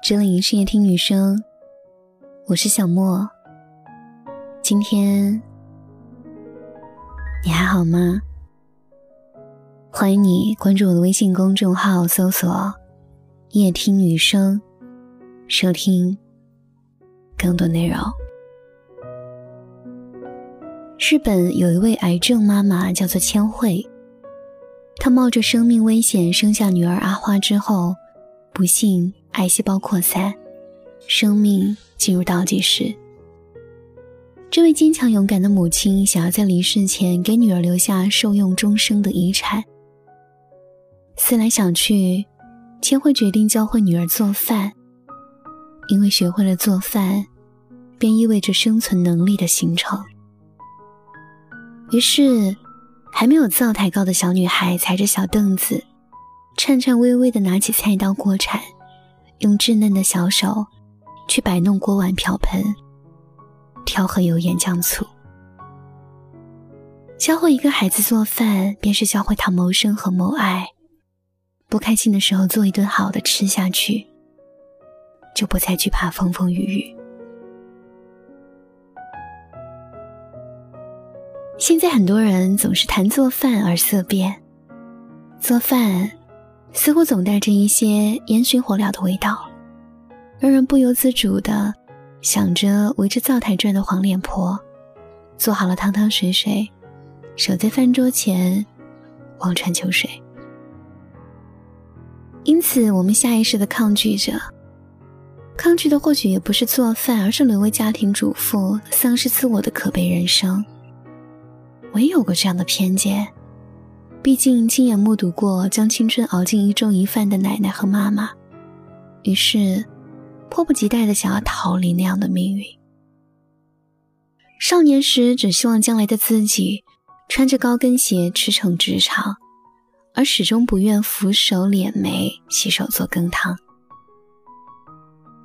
这里是夜听女生，我是小莫。今天你还好吗？欢迎你关注我的微信公众号，搜索“夜听女生”，收听更多内容。日本有一位癌症妈妈，叫做千惠，她冒着生命危险生下女儿阿花之后，不幸。癌细胞扩散，生命进入倒计时。这位坚强勇敢的母亲想要在离世前给女儿留下受用终生的遗产。思来想去，千惠决定教会女儿做饭，因为学会了做饭，便意味着生存能力的形成。于是，还没有灶台高的小女孩踩着小凳子，颤颤巍巍地拿起菜刀锅铲。用稚嫩的小手去摆弄锅碗瓢盆，调和油盐酱醋。教会一个孩子做饭，便是教会他谋生和谋爱。不开心的时候，做一顿好的吃下去，就不再惧怕风风雨雨。现在很多人总是谈做饭而色变，做饭。似乎总带着一些烟熏火燎的味道，让人不由自主的想着围着灶台转的黄脸婆，做好了汤汤水水，守在饭桌前望穿秋水。因此，我们下意识的抗拒着，抗拒的或许也不是做饭，而是沦为家庭主妇、丧失自我的可悲人生。我也有过这样的偏见。毕竟亲眼目睹过将青春熬进一粥一饭的奶奶和妈妈，于是迫不及待的想要逃离那样的命运。少年时只希望将来的自己穿着高跟鞋驰骋职场，而始终不愿俯首敛眉洗手做羹汤。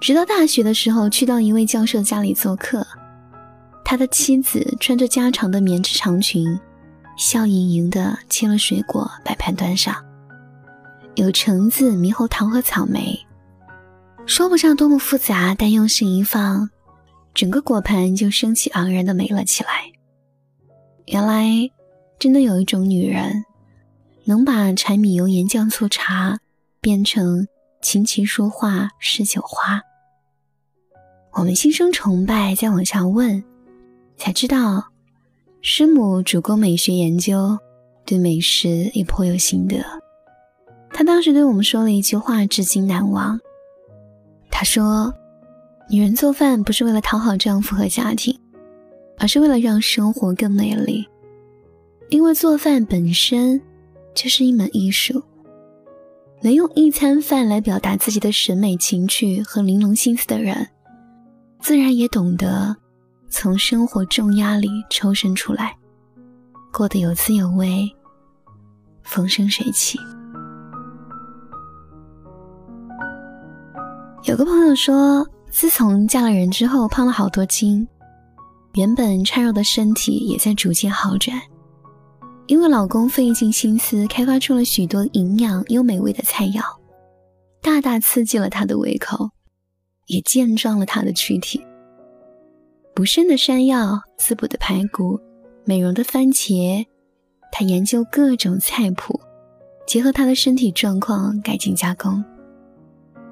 直到大学的时候去到一位教授家里做客，他的妻子穿着家常的棉质长裙。笑盈盈的切了水果，摆盘端上，有橙子、猕猴桃和草莓，说不上多么复杂，但用心一放，整个果盘就生气盎然的美了起来。原来，真的有一种女人，能把柴米油盐酱醋茶变成琴棋书画诗酒花。我们心生崇拜，再往下问，才知道。师母主攻美学研究，对美食也颇有心得。她当时对我们说了一句话，至今难忘。她说：“女人做饭不是为了讨好丈夫和家庭，而是为了让生活更美丽。因为做饭本身就是一门艺术。能用一餐饭来表达自己的审美情趣和玲珑心思的人，自然也懂得。”从生活重压里抽身出来，过得有滋有味，风生水起。有个朋友说，自从嫁了人之后，胖了好多斤，原本孱弱的身体也在逐渐好转，因为老公费尽心思开发出了许多营养又美味的菜肴，大大刺激了她的胃口，也健壮了她的躯体。补肾的山药，滋补的排骨，美容的番茄，他研究各种菜谱，结合他的身体状况改进加工。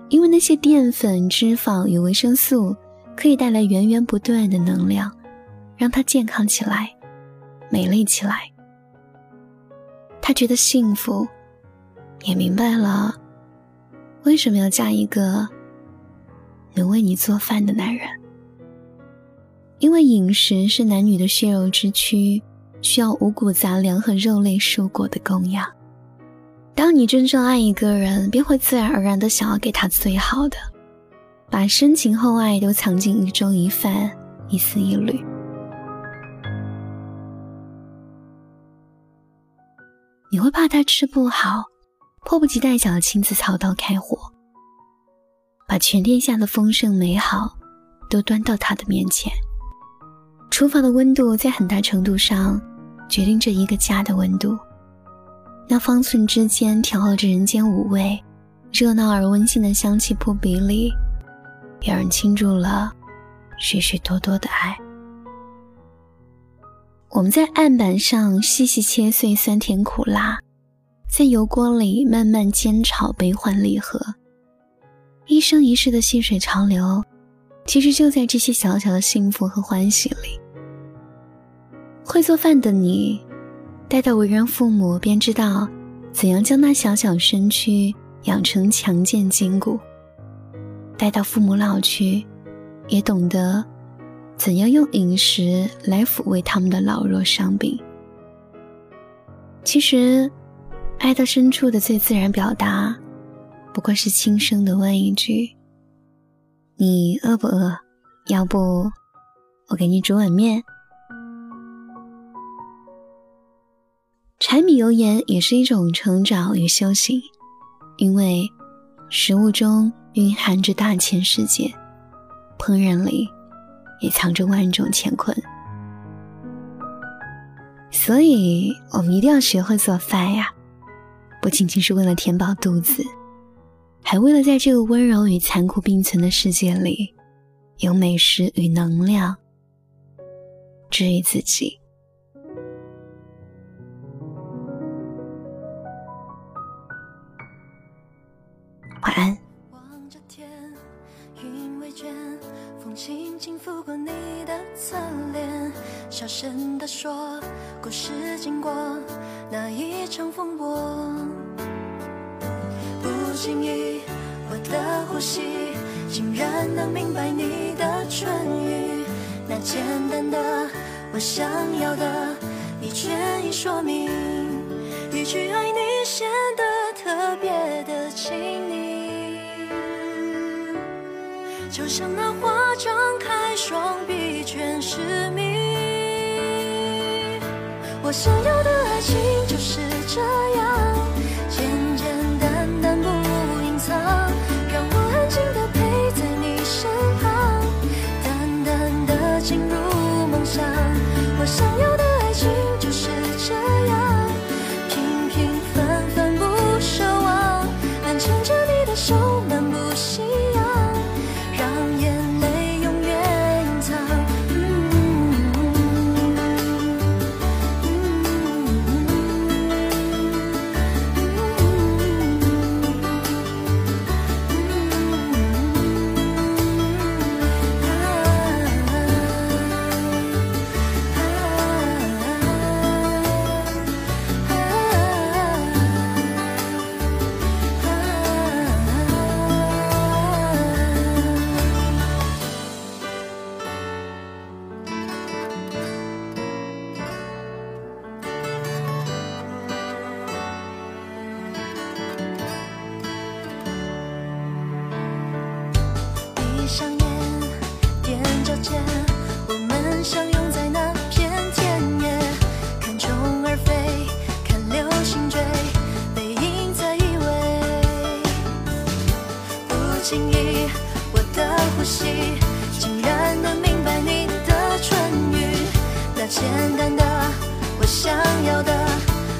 因为那些淀粉、脂肪与维生素可以带来源源不断的能量，让他健康起来，美丽起来。他觉得幸福，也明白了为什么要嫁一个能为你做饭的男人。因为饮食是男女的血肉之躯，需要五谷杂粮和肉类蔬果的供养。当你真正爱一个人，便会自然而然的想要给他最好的，把深情厚爱都藏进一粥一饭、一丝一缕。你会怕他吃不好，迫不及待想要亲自操刀开火，把全天下的丰盛美好都端到他的面前。厨房的温度在很大程度上决定着一个家的温度。那方寸之间调和着人间五味，热闹而温馨的香气扑鼻里，有人倾注了许许多多的爱。我们在案板上细细切碎酸甜苦辣，在油锅里慢慢煎炒悲欢离合。一生一世的细水长流，其实就在这些小小的幸福和欢喜里。会做饭的你，待到为人父母，便知道怎样将那小小身躯养成强健筋骨；待到父母老去，也懂得怎样用饮食来抚慰他们的老弱伤病。其实，爱到深处的最自然表达，不过是轻声的问一句：“你饿不饿？要不，我给你煮碗面。”柴米油盐也是一种成长与修行，因为食物中蕴含着大千世界，烹饪里也藏着万种乾坤。所以，我们一定要学会做饭呀！不仅仅是为了填饱肚子，还为了在这个温柔与残酷并存的世界里，有美食与能量治愈自己。天，云未卷，风轻轻拂过你的侧脸，小声地说故事经过那一场风波。不经意，我的呼吸竟然能明白你的唇语，那简单的我想要的，你全已说明，一句爱你显得特别的轻就像那花张开双臂，全是谜。我想要的爱情就是这样，简简单单不隐藏，让我安静的陪在你身旁，淡淡的进入梦乡。我想要的爱情就是这样，平平凡凡不奢望，能牵着心意，我的呼吸，竟然能明白你的唇语，那简单的我想要的，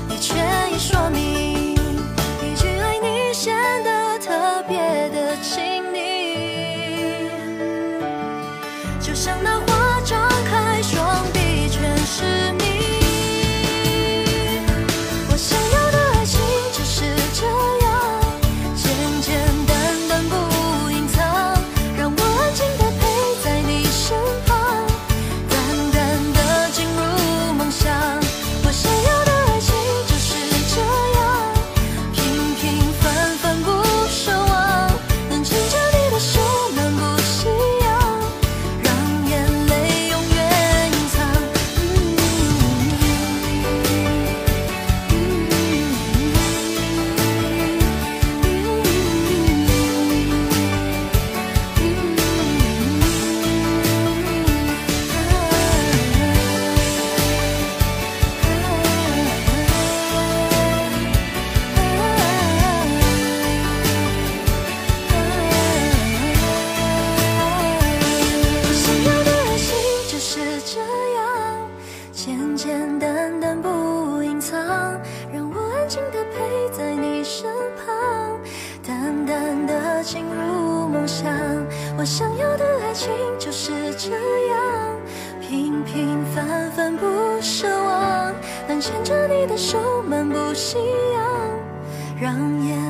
你却已说明。一句爱你显得特别的亲昵，就像那我想要的爱情就是这样，平平凡凡不奢望，能牵着你的手漫步夕阳，让眼。